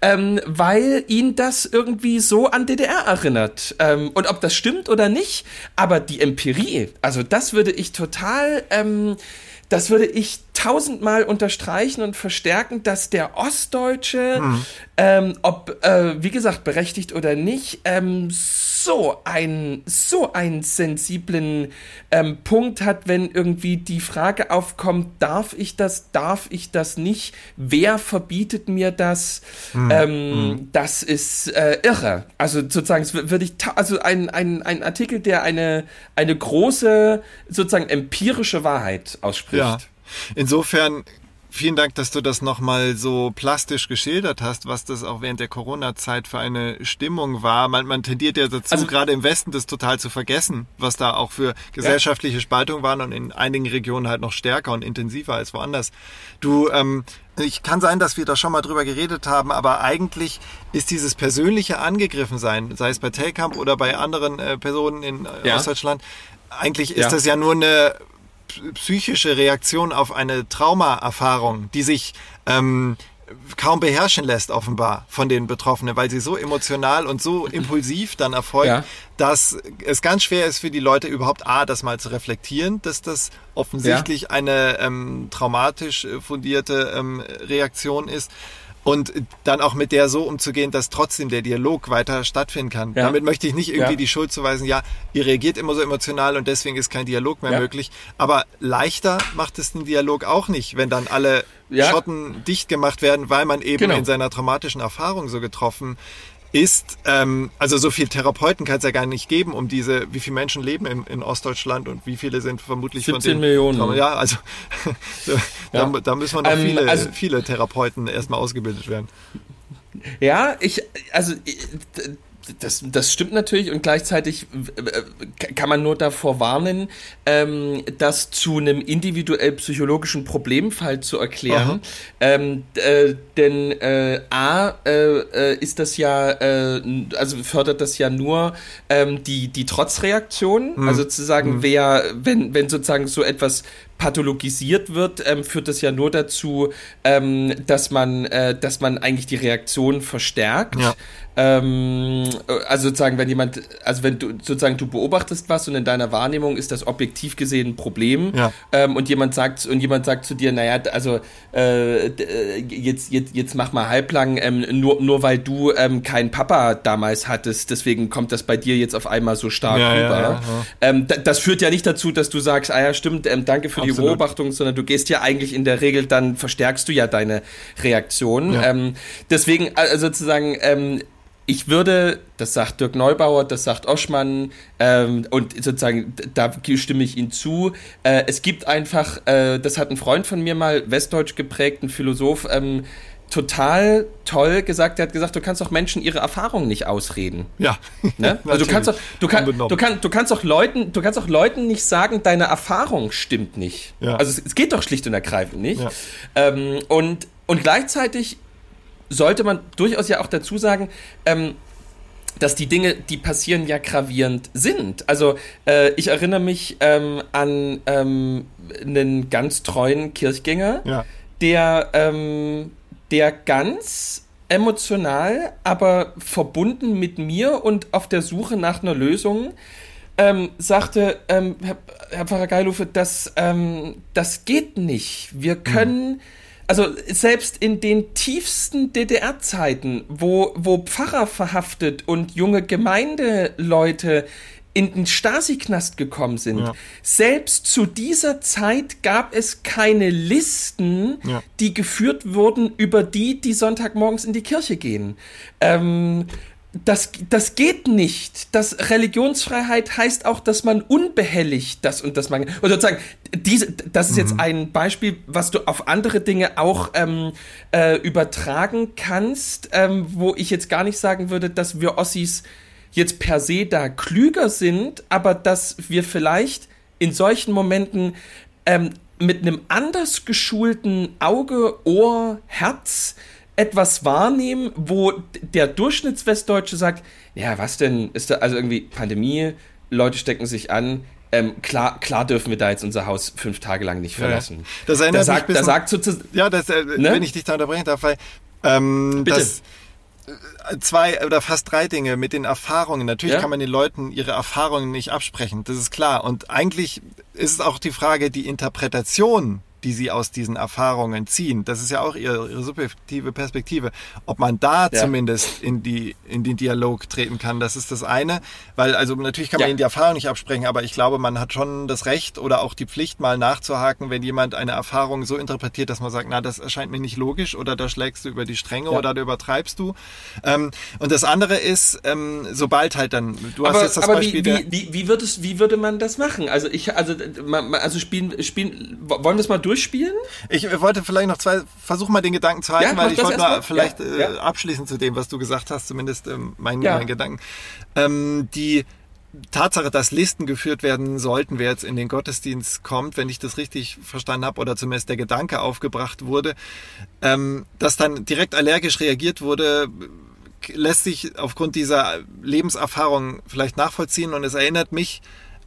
ähm, weil ihn das irgendwie so an DDR erinnert. Ähm, und ob das stimmt oder nicht, aber die Empirie, also das würde ich total, ähm, das würde ich tausendmal unterstreichen und verstärken, dass der Ostdeutsche, ähm, ob, äh, wie gesagt, berechtigt oder nicht, ähm, so ein, so einen sensiblen ähm, Punkt hat, wenn irgendwie die Frage aufkommt, darf ich das, darf ich das nicht, wer verbietet mir das, ähm, das ist äh, irre. Also sozusagen, würde ich, also ein, ein, ein Artikel, der eine, eine große, sozusagen empirische Wahrheit ausspricht. Ja. Insofern vielen Dank, dass du das nochmal so plastisch geschildert hast, was das auch während der Corona-Zeit für eine Stimmung war. Man, man tendiert ja dazu, Also- gerade im Westen das total zu vergessen, was da auch für gesellschaftliche Spaltungen waren und in einigen Regionen halt noch stärker und intensiver als woanders. Du, ähm, ich kann sein, dass wir da schon mal drüber geredet haben, aber eigentlich ist dieses persönliche Angegriffensein, sei es bei Telkamp oder bei anderen äh, Personen in äh, Ja. Ostdeutschland, eigentlich ist Ja. das ja nur eine psychische Reaktion auf eine Traumaerfahrung, die sich ähm, kaum beherrschen lässt, offenbar von den Betroffenen, weil sie so emotional und so impulsiv dann erfolgt, Ja. dass es ganz schwer ist für die Leute überhaupt A, das mal zu reflektieren, dass das offensichtlich eine ähm, traumatisch äh, fundierte ähm, Reaktion ist. Und dann auch mit der so umzugehen, dass trotzdem der Dialog weiter stattfinden kann. Ja. Damit möchte ich nicht irgendwie Ja. die Schuld zuweisen, ja, ihr reagiert immer so emotional und deswegen ist kein Dialog mehr Ja. möglich. Aber leichter macht es den Dialog auch nicht, wenn dann alle. Schotten dicht gemacht werden, weil man eben Genau. in seiner traumatischen Erfahrung so getroffen ist. Ähm, also so viel Therapeuten kann es ja gar nicht geben, um diese, wie viele Menschen leben in, in Ostdeutschland und wie viele sind vermutlich von 17 den Millionen. Ja, also so, Ja. Da, da müssen wir noch Ähm, viele, also- viele Therapeuten erstmal ausgebildet werden. Ja, ich, also ich- das, das stimmt natürlich und gleichzeitig kann man nur davor warnen, ähm, das zu einem individuell psychologischen Problemfall zu erklären. Ähm, äh, denn äh, A äh, äh, ist das ja, äh, also fördert das ja nur ähm, die, die Trotzreaktion, also zu sagen, wer, wenn, wenn sozusagen so etwas pathologisiert wird, ähm, führt das ja nur dazu, ähm, dass man, äh, dass man eigentlich die Reaktion verstärkt. Ja. Ähm, also sozusagen, wenn jemand, also wenn du sozusagen du beobachtest was und in deiner Wahrnehmung ist das objektiv gesehen ein Problem Ja. ähm, und jemand sagt und jemand sagt zu dir, naja, also äh, äh, jetzt jetzt jetzt mach mal halblang, ähm, nur nur weil du ähm, keinen Papa damals hattest, deswegen kommt das bei dir jetzt auf einmal so stark Ja, rüber. das führt ja nicht dazu, dass du sagst, ah ja, stimmt, danke für die Absolut. Beobachtung, sondern du gehst ja eigentlich in der Regel, dann verstärkst du ja deine Reaktion. Ja. Ähm, deswegen, also sozusagen, ähm, ich würde, das sagt Dirk Neubauer, das sagt Oschmann, ähm, und sozusagen, da stimme ich ihm zu. Äh, es gibt einfach, äh, das hat ein Freund von mir mal, westdeutsch geprägten Philosoph, ähm, total toll gesagt. Er hat gesagt, du kannst doch Menschen ihre Erfahrungen nicht ausreden. Ja. Ne? Also du kannst doch, du, kann, du, kann, du kannst doch Leuten, du kannst auch Leuten nicht sagen, deine Erfahrung stimmt nicht. Ja. Also es, es geht doch schlicht und ergreifend nicht. Ja. Ähm, und, und gleichzeitig sollte man durchaus ja auch dazu sagen, ähm, dass die Dinge, die passieren, ja gravierend sind. Also äh, ich erinnere mich ähm, an ähm, einen ganz treuen Kirchgänger, Ja. der, ähm, der ganz emotional, aber verbunden mit mir und auf der Suche nach einer Lösung ähm, sagte, ähm, Herr, Herr Pfarrer Geilufe, das, ähm, das geht nicht. Wir können, also selbst in den tiefsten DDR-Zeiten, wo, wo Pfarrer verhaftet und junge Gemeindeleute in den Stasi-Knast gekommen sind, ja. selbst zu dieser Zeit gab es keine Listen, ja. die geführt wurden über die, die Sonntagmorgens in die Kirche gehen. Ähm, das, das geht nicht. Das Religionsfreiheit heißt auch, dass man unbehelligt das und das man oder sozusagen diese, das ist mhm. jetzt ein Beispiel, was du auf andere Dinge auch ähm, äh, übertragen kannst, ähm, wo ich jetzt gar nicht sagen würde, dass wir Ossis jetzt per se da klüger sind, aber dass wir vielleicht in solchen Momenten ähm, mit einem anders geschulten Auge, Ohr, Herz etwas wahrnehmen, wo der Durchschnittswestdeutsche sagt, ja, was denn, ist da also irgendwie Pandemie, Leute stecken sich an, ähm, klar, klar dürfen wir da jetzt unser Haus fünf Tage lang nicht verlassen. Ja, das erinnert da sagt, mich da sagt sozusagen, ja, das, äh, ne? wenn ich dich da unterbrechen darf, weil ähm, Bitte. Das, zwei oder fast drei Dinge mit den Erfahrungen. Natürlich ja? kann man den Leuten ihre Erfahrungen nicht absprechen, das ist klar. Und eigentlich ist es auch die Frage, die Interpretation die sie aus diesen Erfahrungen ziehen. Das ist ja auch ihre, ihre subjektive Perspektive. Ob man da ja. zumindest in, die, in den Dialog treten kann, das ist das eine. Weil, also natürlich kann man ja. ihnen die Erfahrung nicht absprechen, aber ich glaube, man hat schon das Recht oder auch die Pflicht, mal nachzuhaken, wenn jemand eine Erfahrung so interpretiert, dass man sagt, na, das erscheint mir nicht logisch oder da schlägst du über die Stränge ja. oder da übertreibst du. Ähm, und das andere ist, ähm, sobald halt dann, du aber, hast jetzt das aber Beispiel. Wie, wie, wie, wie, würdest, wie würde man das machen? Also ich, also, also spielen, spielen, wollen wir es mal durchspielen? Ich wollte vielleicht noch zwei, versuch mal den Gedanken zu halten, ja, weil ich wollte mal vielleicht ja, äh, ja. abschließen zu dem, was du gesagt hast, zumindest ähm, mein, mein Gedanken. Ähm, die Tatsache, dass Listen geführt werden sollten, wer jetzt in den Gottesdienst kommt, wenn ich das richtig verstanden habe, oder zumindest der Gedanke aufgebracht wurde, ähm, dass dann direkt allergisch reagiert wurde, lässt sich aufgrund dieser Lebenserfahrung vielleicht nachvollziehen und es erinnert mich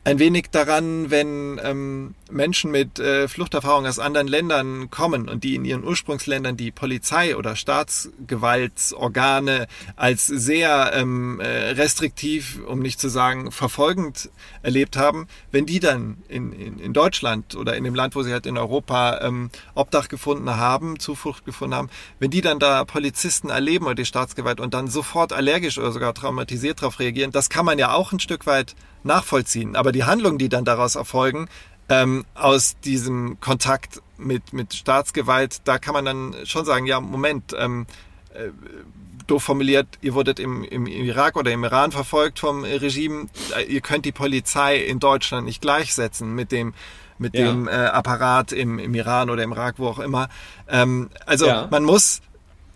ein wenig daran, wenn ähm, Menschen mit äh, Fluchterfahrung aus anderen Ländern kommen und die in ihren Ursprungsländern die Polizei oder Staatsgewaltsorgane als sehr ähm, äh, restriktiv, um nicht zu sagen verfolgend erlebt haben, wenn die dann in, in, in Deutschland oder in dem Land, wo sie halt in Europa ähm, Obdach gefunden haben, Zuflucht gefunden haben, wenn die dann da Polizisten erleben oder die Staatsgewalt und dann sofort allergisch oder sogar traumatisiert darauf reagieren, das kann man ja auch ein Stück weit nachvollziehen. Aber die Handlungen, die dann daraus erfolgen, ähm, aus diesem Kontakt mit, mit Staatsgewalt, da kann man dann schon sagen, ja, Moment, ähm, äh, doof formuliert, ihr wurdet im, im Irak oder im Iran verfolgt vom Regime, ihr könnt die Polizei in Deutschland nicht gleichsetzen mit dem mit ja. dem äh, Apparat im, im Iran oder im Irak, wo auch immer. Ähm, also ja. man muss,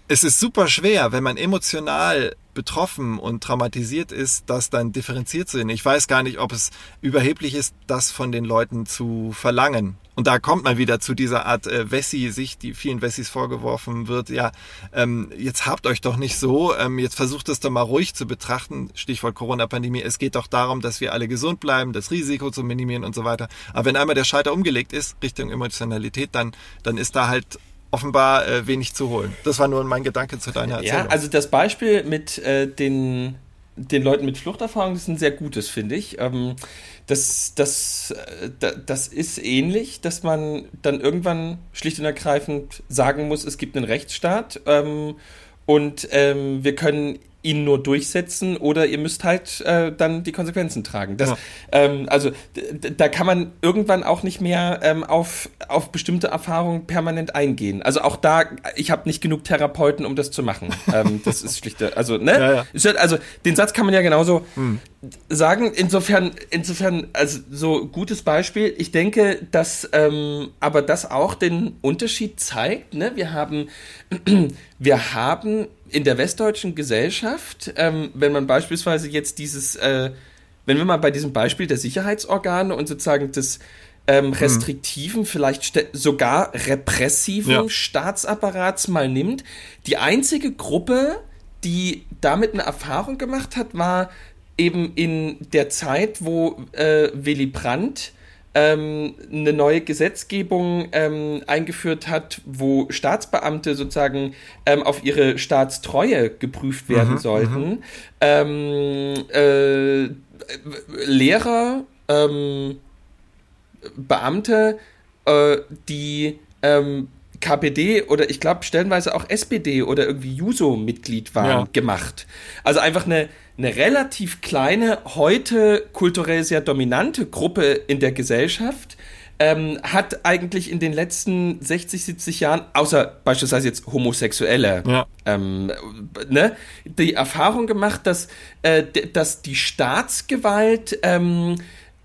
es ist super schwer, wenn man emotional betroffen und traumatisiert ist, das dann differenziert zu sehen. Ich weiß gar nicht, ob es überheblich ist, das von den Leuten zu verlangen. Und da kommt man wieder zu dieser Art äh, Wessi-Sicht, die vielen Wessis vorgeworfen wird. Ja, ähm, jetzt habt euch doch nicht so, ähm, jetzt versucht es doch mal ruhig zu betrachten. Stichwort Corona-Pandemie. Es geht doch darum, dass wir alle gesund bleiben, das Risiko zu minimieren und so weiter. Aber wenn einmal der Schalter umgelegt ist, Richtung Emotionalität, dann, dann ist da halt offenbar äh, wenig zu holen. Das war nur mein Gedanke zu deiner Erzählung. Ja, also das Beispiel mit äh, den, den Leuten mit Fluchterfahrung ist ein sehr gutes, finde ich. Ähm, das, das, äh, das ist ähnlich, dass man dann irgendwann schlicht und ergreifend sagen muss, es gibt einen Rechtsstaat ähm, und ähm, wir können ihn nur durchsetzen oder ihr müsst halt äh, dann die Konsequenzen tragen. Das, ja. ähm, also da kann man irgendwann auch nicht mehr ähm, auf, auf bestimmte Erfahrungen permanent eingehen. Also auch da, ich habe nicht genug Therapeuten, um das zu machen. ähm, das ist schlicht, also ne, ja, ja. also den Satz kann man ja genauso hm. sagen. Insofern, insofern, also so gutes Beispiel. Ich denke, dass ähm, aber das auch den Unterschied zeigt. Ne, wir haben wir haben in der westdeutschen Gesellschaft, ähm, wenn man beispielsweise jetzt dieses, äh, wenn wir mal bei diesem Beispiel der Sicherheitsorgane und sozusagen des ähm, mhm. restriktiven, mhm. vielleicht sogar repressiven ja. Staatsapparats mal nimmt, die einzige Gruppe, die damit eine Erfahrung gemacht hat, war eben in der Zeit, wo äh, Willy Brandt ähm, eine neue Gesetzgebung ähm, eingeführt hat, wo Staatsbeamte sozusagen ähm, auf ihre Staatstreue geprüft werden mhm, sollten. Mhm. Ähm, äh, Lehrer, ähm, Beamte, äh, die ähm, KPD oder ich glaube stellenweise auch SPD oder irgendwie Juso-Mitglied waren, ja. gemacht. Also einfach eine eine relativ kleine, heute kulturell sehr dominante Gruppe in der Gesellschaft ähm, hat eigentlich in den letzten 60, 70 Jahren, außer beispielsweise jetzt Homosexuelle, Ja. ähm, ne, die Erfahrung gemacht, dass, äh, dass die Staatsgewalt ähm,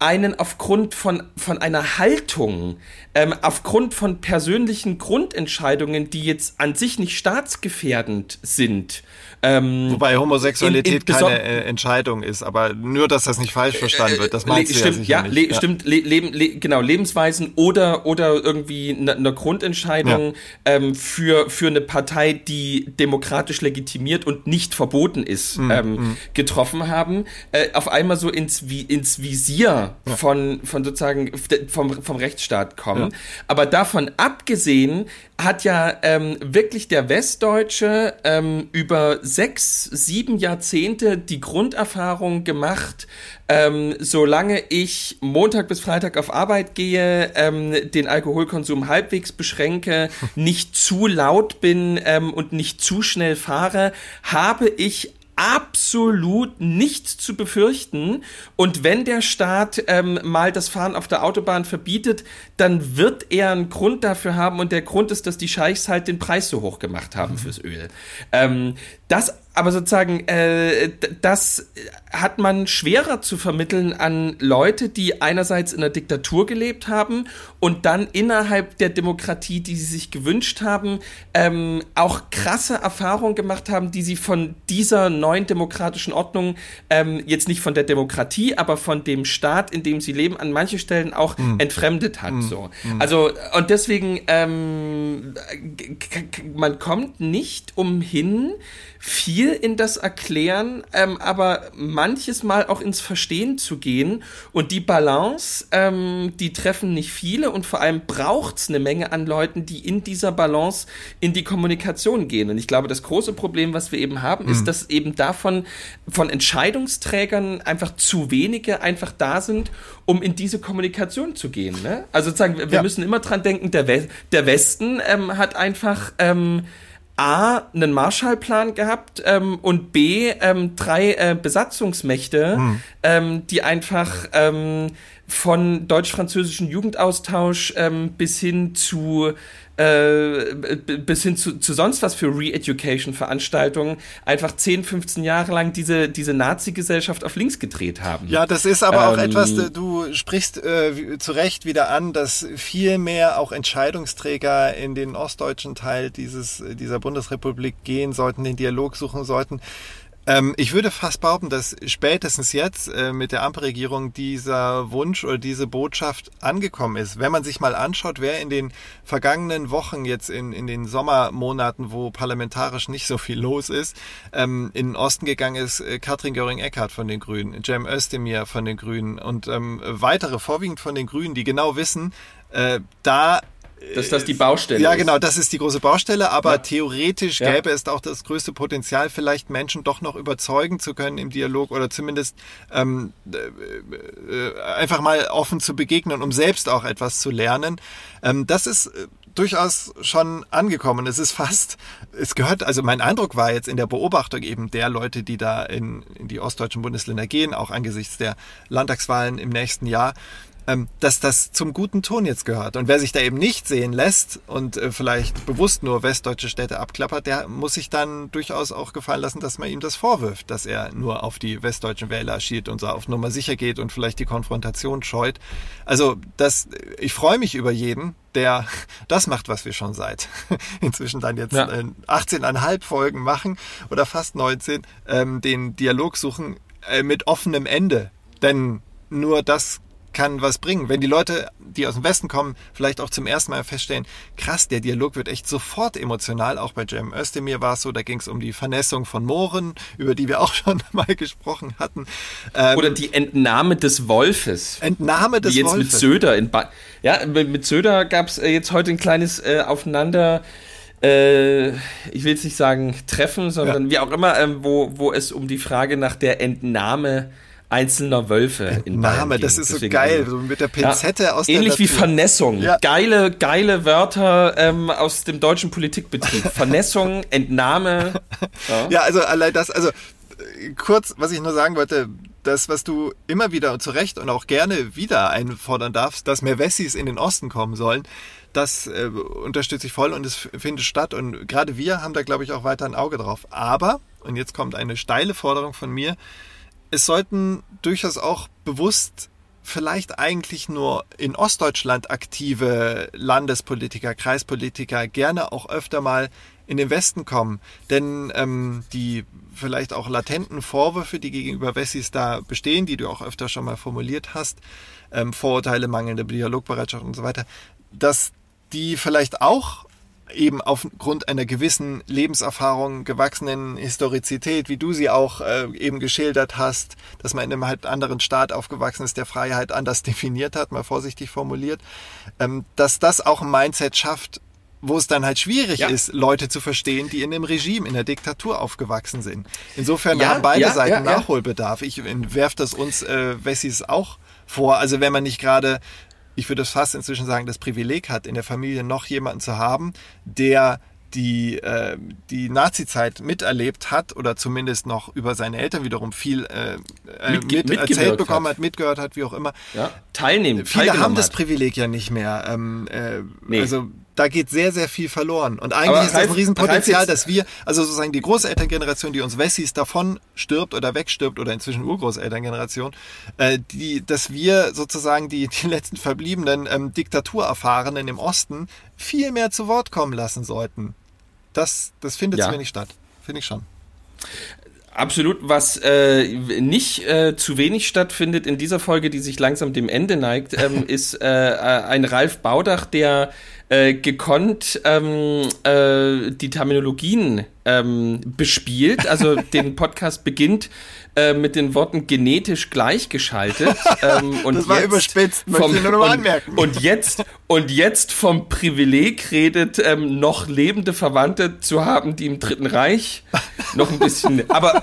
einen aufgrund von, von einer Haltung, ähm, aufgrund von persönlichen Grundentscheidungen, die jetzt an sich nicht staatsgefährdend sind, ähm, Wobei Homosexualität in- in keine äh, Entscheidung ist, aber nur, dass das nicht falsch verstanden wird, das meinst Le- du stimmt, ja ja, nicht. Le stimmt, le Leben, le genau, Lebensweisen oder, oder irgendwie eine ne Grundentscheidung ähm, für, für eine Partei, die demokratisch legitimiert und nicht verboten ist, Mhm, ähm, getroffen haben, äh, auf einmal so ins, Vi ins Visier von, von sozusagen vom, vom Rechtsstaat kommen. Aber davon abgesehen hat ja ähm, wirklich der Westdeutsche ähm, über sechs, sieben Jahrzehnte die Grunderfahrung gemacht, ähm, solange ich Montag bis Freitag auf Arbeit gehe, ähm, den Alkoholkonsum halbwegs beschränke, nicht zu laut bin ähm, und nicht zu schnell fahre, habe ich absolut nichts zu befürchten. Und wenn der Staat ähm, mal das Fahren auf der Autobahn verbietet, dann wird er einen Grund dafür haben. Und der Grund ist, dass die Scheichs halt den Preis so hoch gemacht haben fürs Öl. Ähm, das aber sozusagen, äh, das hat man schwerer zu vermitteln an Leute, die einerseits in der Diktatur gelebt haben und dann innerhalb der Demokratie, die sie sich gewünscht haben, ähm, auch krasse Erfahrungen gemacht haben, die sie von dieser neuen demokratischen Ordnung, ähm, jetzt nicht von der Demokratie, aber von dem Staat, in dem sie leben, an manchen Stellen auch entfremdet hat. So. Also, und deswegen, ähm, man kommt nicht umhin, viel in das Erklären, ähm, aber manches Mal auch ins Verstehen zu gehen. Und die Balance, ähm, die treffen nicht viele und vor allem braucht's eine Menge an Leuten, die in dieser Balance in die Kommunikation gehen. Und ich glaube, das große Problem, was wir eben haben, ist, dass eben davon von Entscheidungsträgern einfach zu wenige einfach da sind, um in diese Kommunikation zu gehen. Ne? Also sozusagen, wir Ja. müssen immer dran denken, der, We der Westen ähm, hat einfach ähm, A, einen Marshallplan gehabt ähm, und B, ähm, drei äh, Besatzungsmächte, ähm, die einfach ähm, von deutsch-französischen Jugendaustausch ähm, bis hin zu äh, bis hin zu, zu sonst was für Re-Education-Veranstaltungen einfach 10, 15 Jahre lang diese, diese Nazi-Gesellschaft auf links gedreht haben. Ja, das ist aber auch Ähm, etwas, äh, du sprichst äh, zu Recht wieder an, dass viel mehr auch Entscheidungsträger in den ostdeutschen Teil dieses, dieser Bundesrepublik gehen sollten, den Dialog suchen sollten. Ähm, ich würde fast behaupten, dass spätestens jetzt äh, mit der Ampelregierung dieser Wunsch oder diese Botschaft angekommen ist. Wenn man sich mal anschaut, wer in den vergangenen Wochen jetzt in, in den Sommermonaten, wo parlamentarisch nicht so viel los ist, ähm, in den Osten gegangen ist, äh, Katrin Göring-Eckardt von den Grünen, Cem Özdemir von den Grünen und ähm, weitere, vorwiegend von den Grünen, die genau wissen, äh, da Dass das die Baustelle ja, ist. genau, das ist die große Baustelle, aber Ja. theoretisch Ja. gäbe es auch das größte Potenzial, vielleicht Menschen doch noch überzeugen zu können im Dialog oder zumindest ähm, äh, äh, einfach mal offen zu begegnen, um selbst auch etwas zu lernen. Ähm, das ist äh, durchaus schon angekommen. Es ist fast, es gehört, also mein Eindruck war jetzt in der Beobachtung eben der Leute, die da in, in die ostdeutschen Bundesländer gehen, auch angesichts der Landtagswahlen im nächsten Jahr, ähm, dass das zum guten Ton jetzt gehört. Und wer sich da eben nicht sehen lässt und äh, vielleicht bewusst nur westdeutsche Städte abklappert, der muss sich dann durchaus auch gefallen lassen, dass man ihm das vorwirft, dass er nur auf die westdeutschen Wähler schielt und so auf Nummer sicher geht und vielleicht die Konfrontation scheut. Also das, ich freue mich über jeden, der das macht, was wir schon seit inzwischen dann jetzt Ja. äh, 18,5 Folgen machen oder fast 19, ähm, den Dialog suchen äh, mit offenem Ende. Denn nur das kann was bringen. Wenn die Leute, die aus dem Westen kommen, vielleicht auch zum ersten Mal feststellen, krass, der Dialog wird echt sofort emotional. Auch bei Cem Özdemir war es so, da ging es um die Vernässung von Mooren, über die wir auch schon mal gesprochen hatten. Ähm, Oder die Entnahme des Wolfes. Entnahme des Wie jetzt mit Wolfes. Söder in ba Ja, mit Söder gab es äh, jetzt heute ein kleines äh, Aufeinander. Äh, ich will jetzt nicht sagen Treffen, sondern wie auch immer, ähm, wo, wo es um die Frage nach der Entnahme einzelner Wölfe in Bayern Name, ging. das ist so Deswegen, geil, also, so mit der Pinzette ja, aus der Ähnlich wie Natur. Vernässung. Ja. Geile, geile Wörter ähm, aus dem deutschen Politikbetrieb. Vernässung, Entnahme. Ja. Ja, also allein das, also äh, kurz, was ich nur sagen wollte, das, was du immer wieder und zu Recht und auch gerne wieder einfordern darfst, dass mehr Wessis in den Osten kommen sollen, das äh, unterstütze ich voll und es findet statt. Und gerade wir haben da, glaube ich, auch weiter ein Auge drauf. Aber, und jetzt kommt eine steile Forderung von mir, es sollten durchaus auch bewusst vielleicht eigentlich nur in Ostdeutschland aktive Landespolitiker, Kreispolitiker gerne auch öfter mal in den Westen kommen. Denn ähm, die vielleicht auch latenten Vorwürfe, die gegenüber Wessis da bestehen, die du auch öfter schon mal formuliert hast, ähm, Vorurteile, mangelnde Dialogbereitschaft und so weiter, dass die vielleicht auch eben aufgrund einer gewissen Lebenserfahrung gewachsenen Historizität, wie du sie auch äh, eben geschildert hast, dass man in einem halt anderen Staat aufgewachsen ist, der Freiheit anders definiert hat, mal vorsichtig formuliert, ähm, dass das auch ein Mindset schafft, wo es dann halt schwierig ja. ist, Leute zu verstehen, die in einem Regime, in der Diktatur aufgewachsen sind. Insofern ja, haben beide ja, Seiten Nachholbedarf. Ich werfe das uns äh, Wessis auch vor. Also wenn man nicht gerade ich würde fast inzwischen sagen, das Privileg hat, in der Familie noch jemanden zu haben, der die äh, die Nazi-Zeit miterlebt hat oder zumindest noch über seine Eltern wiederum viel äh, äh Mit, mit erzählt bekommen hat. hat, mitgehört hat, wie auch immer. Ja, teilnehmen. Viele haben das Privileg ja nicht mehr. Ähm, äh, nee. Also da geht sehr, sehr viel verloren. Und eigentlich Aber ist das ein Riesenpotenzial, dass wir, also sozusagen die Großelterngeneration, die uns Wessis davon stirbt oder wegstirbt, oder inzwischen Urgroßelterngeneration, äh, die, dass wir sozusagen die, die letzten verbliebenen ähm, Diktaturerfahrenen im Osten viel mehr zu Wort kommen lassen sollten. Das, das findet ja. zu wenig statt. Finde ich schon. Absolut. Was äh, nicht äh, zu wenig stattfindet in dieser Folge, die sich langsam dem Ende neigt, ähm, ist äh, ein Ralf Baudach, der äh, gekonnt ähm, äh, die Terminologien ähm, bespielt. Also den Podcast beginnt äh, mit den Worten genetisch gleichgeschaltet. Ähm, und das war jetzt überspitzt, vom, ich nur mal anmerken. Und jetzt, und jetzt vom Privileg redet, ähm, noch lebende Verwandte zu haben, die im Dritten Reich noch ein bisschen. Aber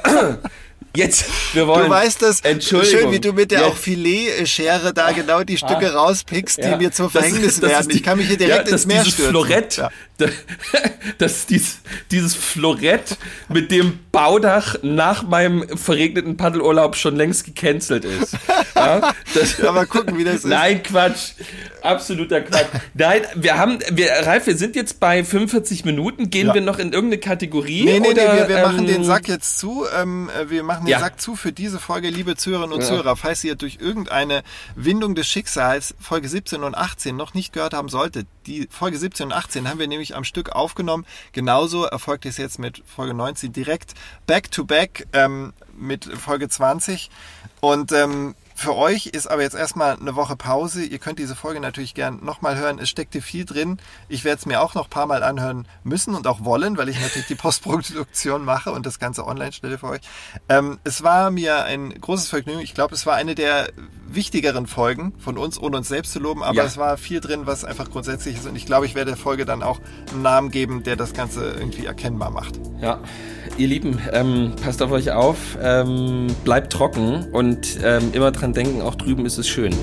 Jetzt, wir wollen. Du weißt das, schön, wie du mit der jetzt. auch Filetschere da genau die Stücke ah, rauspickst, die ja. mir zum Verhängnis das, werden. Die, ich kann mich hier direkt ja, ins Meer stürzen. Florett, ja. das dieses, dieses Florett, mit dem Baudach nach meinem verregneten Paddelurlaub schon längst gecancelt ist. Ja, das, ja, mal gucken, wie das ist. Nein, Quatsch. Absoluter Quatsch. Nein, wir haben, wir, Ralf, wir sind jetzt bei 45 Minuten. Gehen ja. wir noch in irgendeine Kategorie? Nee, nee, oder, nee, wir, wir ähm, machen den Sack jetzt zu. Ähm, wir machen den ja. Sack zu für diese Folge, liebe Zuhörerinnen und ja. Zuhörer. Falls ihr durch irgendeine Windung des Schicksals Folge 17 und 18 noch nicht gehört haben solltet, die Folge 17 und 18 haben wir nämlich am Stück aufgenommen. Genauso erfolgt es jetzt mit Folge 19 direkt back to back ähm, mit Folge 20. Und ähm, für euch ist aber jetzt erstmal eine Woche Pause. Ihr könnt diese Folge natürlich gern nochmal hören. Es steckte viel drin. Ich werde es mir auch noch ein paar Mal anhören müssen und auch wollen, weil ich natürlich die Postproduktion mache und das Ganze online stelle für euch. Ähm, es war mir ein großes Vergnügen. Ich glaube, es war eine der wichtigeren Folgen von uns, ohne uns selbst zu loben, aber ja. es war viel drin, was einfach grundsätzlich ist. Und ich glaube, ich werde der Folge dann auch einen Namen geben, der das Ganze irgendwie erkennbar macht. Ja, ihr Lieben, ähm, passt auf euch auf, ähm, bleibt trocken und ähm, immer dran denken, auch drüben ist es schön.